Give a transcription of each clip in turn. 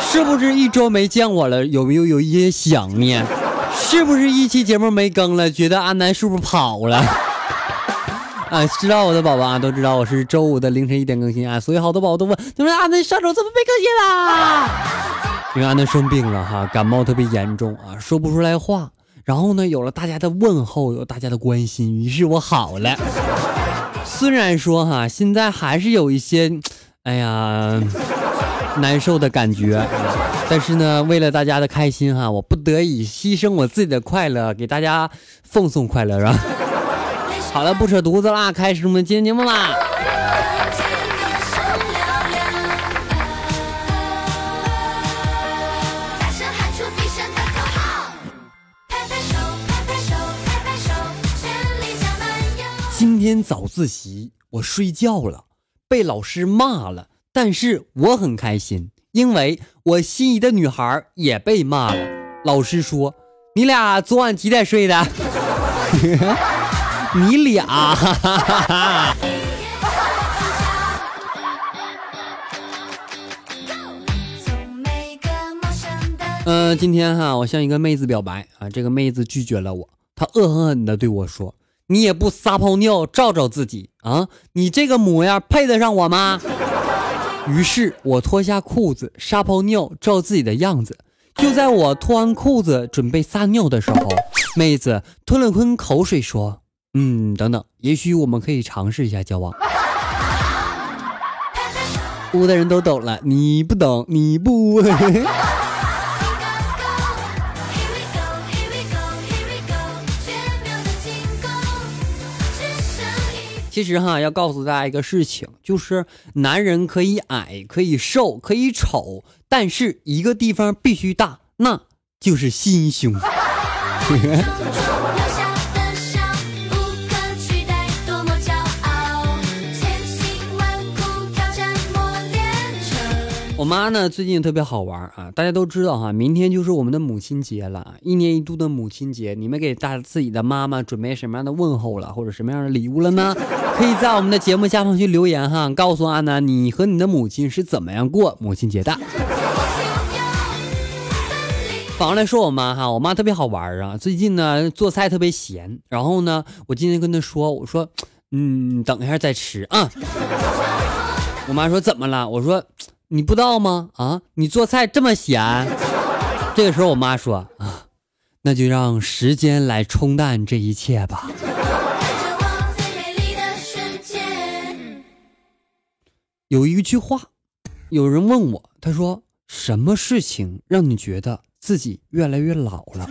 是不是一周没见我了？有没有有一些想念？是不是一期节目没更了？觉得阿南是不是跑了？啊，知道我的宝宝啊，都知道我是周五的凌晨一点更新啊，所以好多宝宝都问，他说阿南上周怎么没更新啦？因为阿南生病了哈，感冒特别严重啊，说不出来话。然后呢，有了大家的问候，有大家的关心，于是我好了。虽然说哈，现在还是有一些，哎呀。难受的感觉，但是呢，为了大家的开心哈，我不得已牺牲我自己的快乐，给大家奉送快乐，是吧？好了，不扯犊子啦，开始我们今天节目啦。今天早自习我睡觉了，被老师骂了。但是我很开心，因为我心仪的女孩也被骂了。老师说：“你俩昨晚几点睡的？” 你俩。嗯，今天哈，我向一个妹子表白啊，这个妹子拒绝了我，她恶狠狠地对我说：“你也不撒泡尿照照自己啊，你这个模样配得上我吗？”于是我脱下裤子撒泡尿照自己的样子，就在我脱完裤子准备撒尿的时候，妹子吞了吞口水说：“嗯，等等，也许我们可以尝试一下交往。”屋的人都懂了，你不懂，你不。其实哈，要告诉大家一个事情，就是男人可以矮，可以瘦，可以丑，但是一个地方必须大，那就是心胸。我妈呢，最近特别好玩啊！大家都知道哈，明天就是我们的母亲节了，一年一度的母亲节，你们给大自己的妈妈准备什么样的问候了，或者什么样的礼物了呢？可以在我们的节目下方去留言哈，告诉阿南你和你的母亲是怎么样过母亲节的。反过来说我妈哈，我妈特别好玩啊，最近呢做菜特别咸，然后呢，我今天跟她说，我说，嗯，等一下再吃啊。我妈说怎么了？我说。你不知道吗？啊，你做菜这么咸。这个时候，我妈说：“啊，那就让时间来冲淡这一切吧。”有一句话，有人问我，他说：“什么事情让你觉得自己越来越老了？”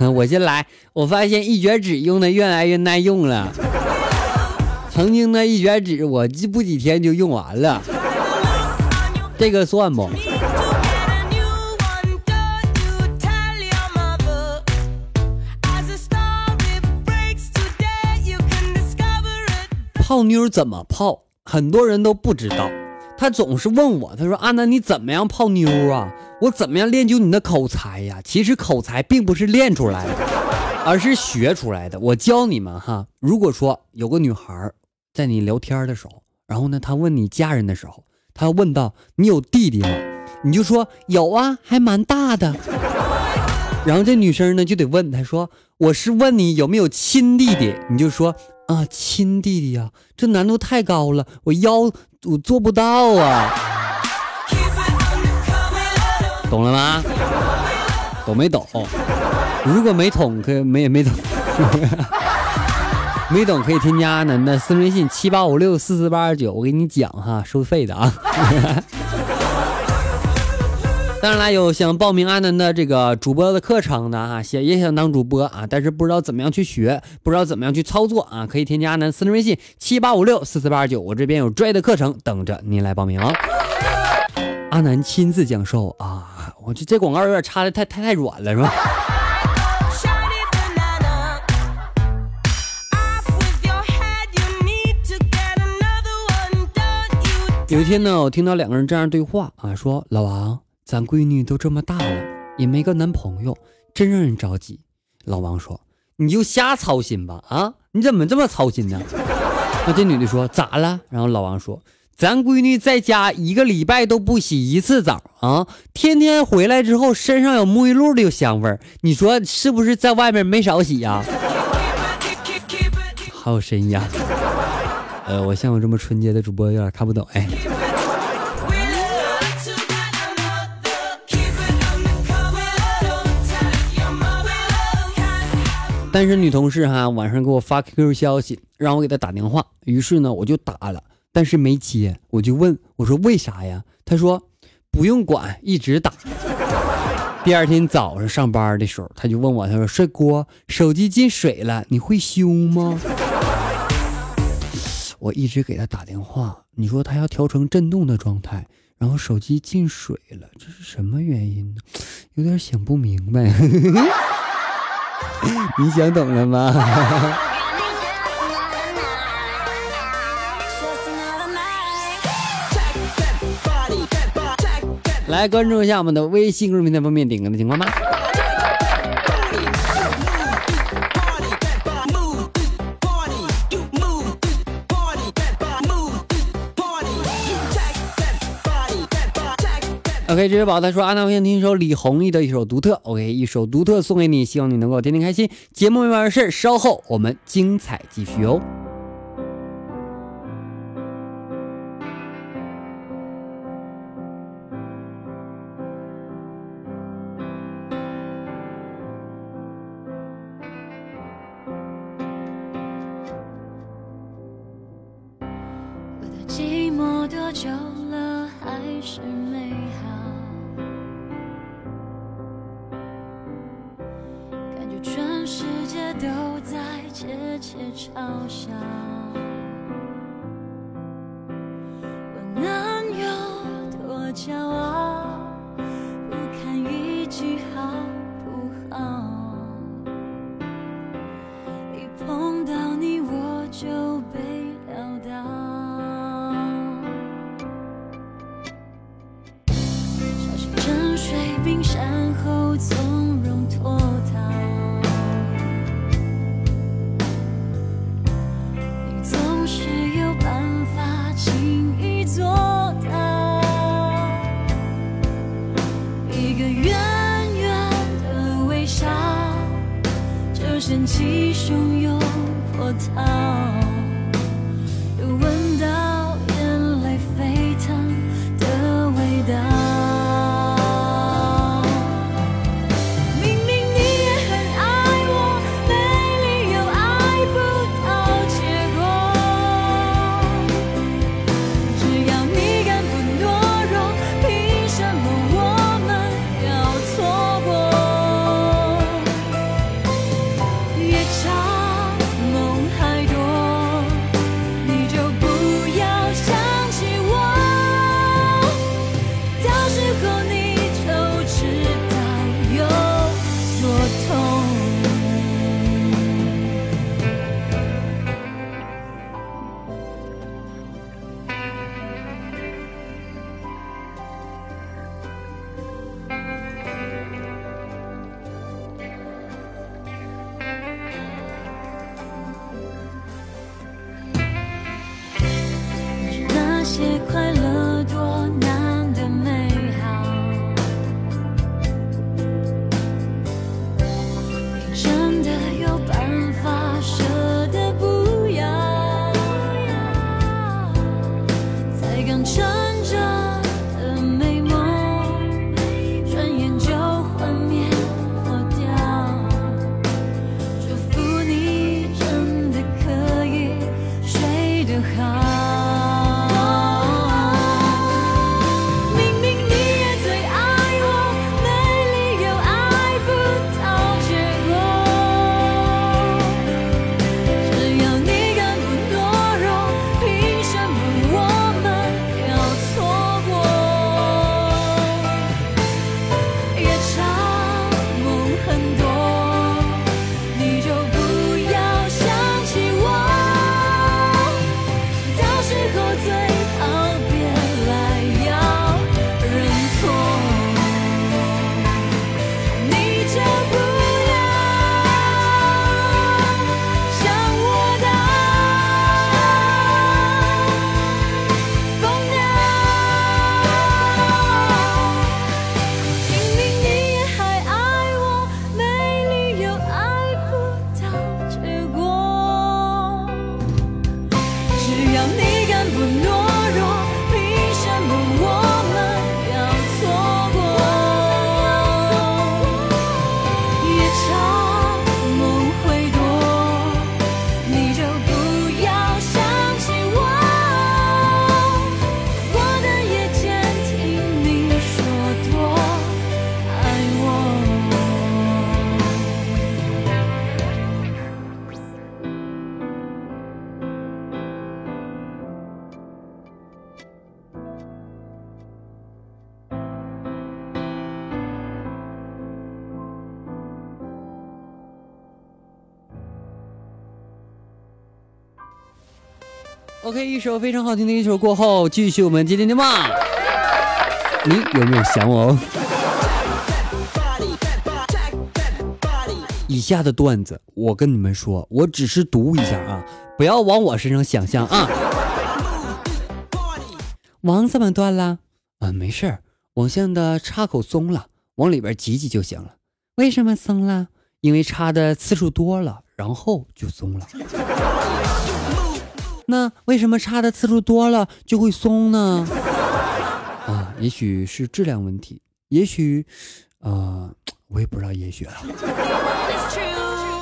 我先来，我发现一卷纸用的越来越耐用了。曾经的一卷纸，我不几天就用完了。这个算不？泡妞怎么泡？很多人都不知道。他总是问我，他说：“阿南，你怎么样泡妞啊？我怎么样练就你的口才呀？”其实口才并不是练出来的，而是学出来的。我教你们哈。如果说有个女孩在你聊天的时候，然后呢，她问你家人的时候。他问道：“你有弟弟吗？”你就说：“有啊，还蛮大的。” 然后这女生呢就得问他说：“我是问你有没有亲弟弟？”你就说：“啊，亲弟弟呀，这难度太高了，我腰我做不到啊。”懂了吗？懂没懂？如果没懂，可没没懂。没懂可以添加阿南的私人微信七八五六四四八二九，我给你讲哈，收费的啊。当然了，有想报名阿南的这个主播的课程的哈，想也想当主播啊，但是不知道怎么样去学，不知道怎么样去操作啊，可以添加阿南私人微信七八五六四四八二九，我这边有专业的课程等着您来报名。阿南亲自讲授啊！我这这广告有点插的太太太软了，是吧？有一天呢，我听到两个人这样对话啊，说老王，咱闺女都这么大了，也没个男朋友，真让人着急。老王说：“你就瞎操心吧，啊，你怎么这么操心呢？” 那这女的说：“咋了？”然后老王说：“咱闺女在家一个礼拜都不洗一次澡啊，天天回来之后身上有沐浴露的香味儿，你说是不是在外面没少洗 呀？”好有深意啊！呃，我像我这么纯洁的主播有点看不懂哎。单身女同事哈，晚上给我发 QQ 消息，让我给她打电话。于是呢，我就打了，但是没接。我就问我说为啥呀？她说不用管，一直打。第二天早上上班的时候，她就问我，她说帅哥，手机进水了，你会修吗？我一直给他打电话，你说他要调成震动的状态，然后手机进水了，这是什么原因呢？有点想不明白。你想懂了吗？来关注一下我们的微信公众平台方面点歌的情况吧。OK，这位宝他说：“阿娜，我想听一首李宏毅的一首独特。OK，一首独特送给你，希望你能够天天开心。节目没完事，稍后我们精彩继续哦。” OK，一首非常好听的一首过后，继续我们今天的梦。你有没有想我哦？以下的段子，我跟你们说，我只是读一下啊，不要往我身上想象啊。网怎么断了？啊，没事儿，网线的插口松了，往里边挤挤就行了。为什么松了？因为插的次数多了，然后就松了。那为什么插的次数多了就会松呢？啊，也许是质量问题，也许，呃，我也不知道，也许了。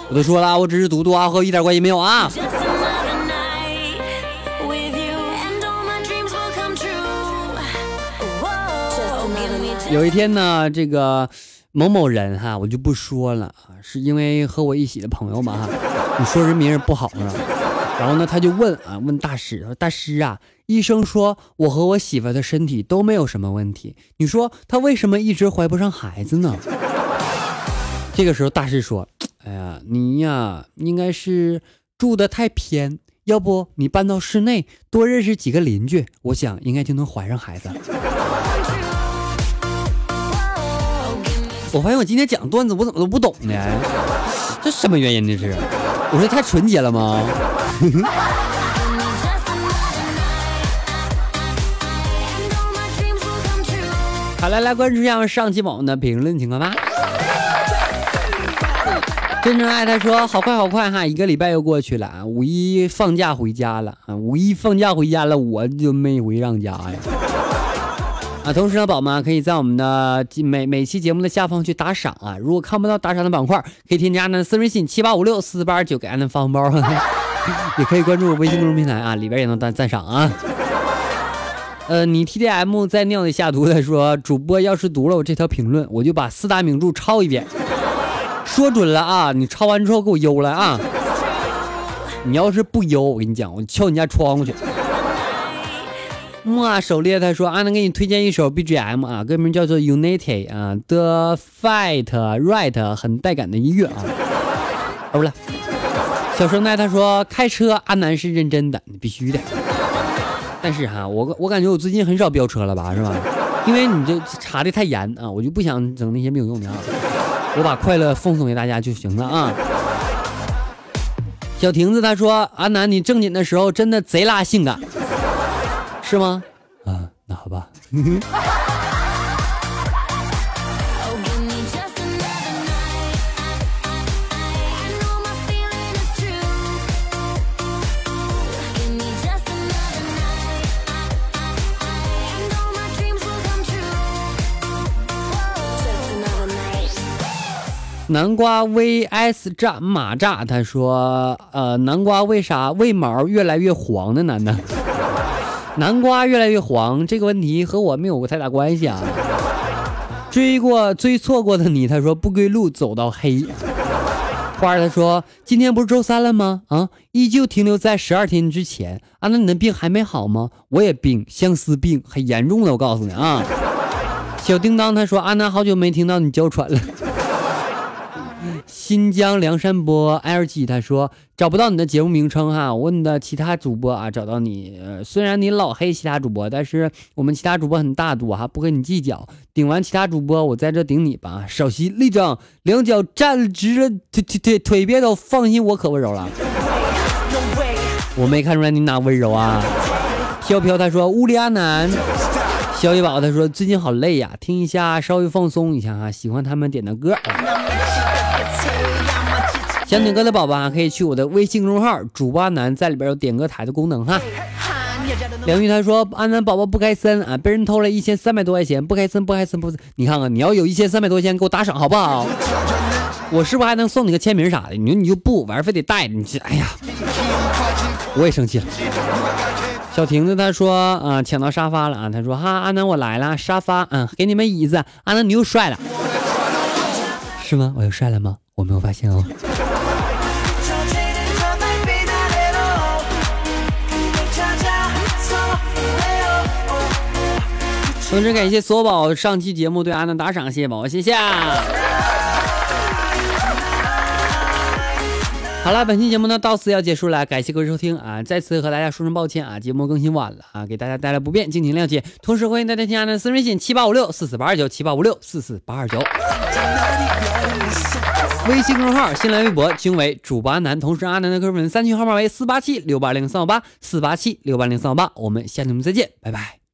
我都说了，我只是读读啊，和一点关系没有啊。有一天呢，这个某某人哈，我就不说了啊，是因为和我一起的朋友嘛哈，你说人名不好啊。然后呢，他就问啊，问大师说：“大师啊，医生说我和我媳妇的身体都没有什么问题，你说他为什么一直怀不上孩子呢？”这个时候，大师说：“哎呀，你呀，应该是住的太偏，要不你搬到室内，多认识几个邻居，我想应该就能怀上孩子。”我发现我今天讲段子，我怎么都不懂呢？这什么原因？这是？我说太纯洁了吗？好了，来关注一下上期宝宝的评论情况吧。真正爱他说好快好快哈，一个礼拜又过去了啊！五一放假回家了啊！五一放假回家了，我就没回上家呀。啊，同时呢，宝们可以在我们的每每期节目的下方去打赏啊。如果看不到打赏的板块，可以添加呢私人微信七八五六四四八二九给安南发红包，也可以关注我微信公众平台啊，里边也能赞赞赏啊。呃，你 T D M 在尿里下毒的说，主播要是读了我这条评论，我就把四大名著抄一遍。说准了啊，你抄完之后给我邮来啊。你要是不邮，我跟你讲，我敲你家窗户去。木狩猎他说：“啊，能给你推荐一首 BGM 啊，歌名叫做 Unity 啊，The Fight Right，很带感的音乐啊。”欧了，小生态他说：“开车，阿南是认真的，必须的。但是哈，我我感觉我最近很少飙车了吧，是吧？因为你这查的太严啊，我就不想整那些没有用的啊，我把快乐奉送给大家就行了啊。”小亭子他说：“阿南，你正经的时候真的贼拉性感。”是吗？啊，那好吧。南瓜 vs 炸马炸，他说：“呃，南瓜为啥为毛越来越黄呢？男的。”南瓜越来越黄，这个问题和我没有过太大关系啊。追过追错过的你，他说不归路走到黑。花儿他说今天不是周三了吗？啊，依旧停留在十二天之前啊。那你的病还没好吗？我也病，相思病很严重的，我告诉你啊。小叮当他说阿南好久没听到你娇喘了。新疆梁山伯 LG 他说找不到你的节目名称哈，我问的其他主播啊找到你，虽然你老黑其他主播，但是我们其他主播很大度哈，不跟你计较。顶完其他主播，我在这顶你吧。稍息立正，两脚站直，腿腿腿腿别抖，放心，我可温柔了。我没看出来你哪温柔啊？飘飘他说乌里阿南。小雨宝他说最近好累呀，听一下稍微放松一下哈，喜欢他们点的歌。想点歌的宝宝啊，可以去我的微信公众号“主播阿南”，在里边有点歌台的功能哈。梁玉他说：“阿南宝宝不开森啊，被人偷了一千三百多块钱，不开森，不开森，不，你看看，你要有一千三百多块钱，给我打赏好不好？我是不是还能送你个签名啥的？你说你就不玩非得带你这，哎呀，我也生气了。”小亭子他说：“啊，抢到沙发了啊！他说哈，阿南我来了，沙发，嗯，给你们椅子。阿南你又帅了，是吗？我又帅了吗？我没有发现哦。”同时感谢索宝上期节目对阿南打赏，谢谢宝宝，谢谢。好了，本期节目呢到此要结束了，感谢各位收听啊！再次和大家说声抱歉啊，节目更新晚了啊，给大家带来不便，敬请谅解。同时欢迎大家添加的私人微信七八五六四四八二九七八五六四四八二九，微信公众号、新浪微博均为主播阿南，同时阿南的 QQ 粉三群号码为四八七六八零三五八四八七六八零三五八，我们下期节目再见，拜拜。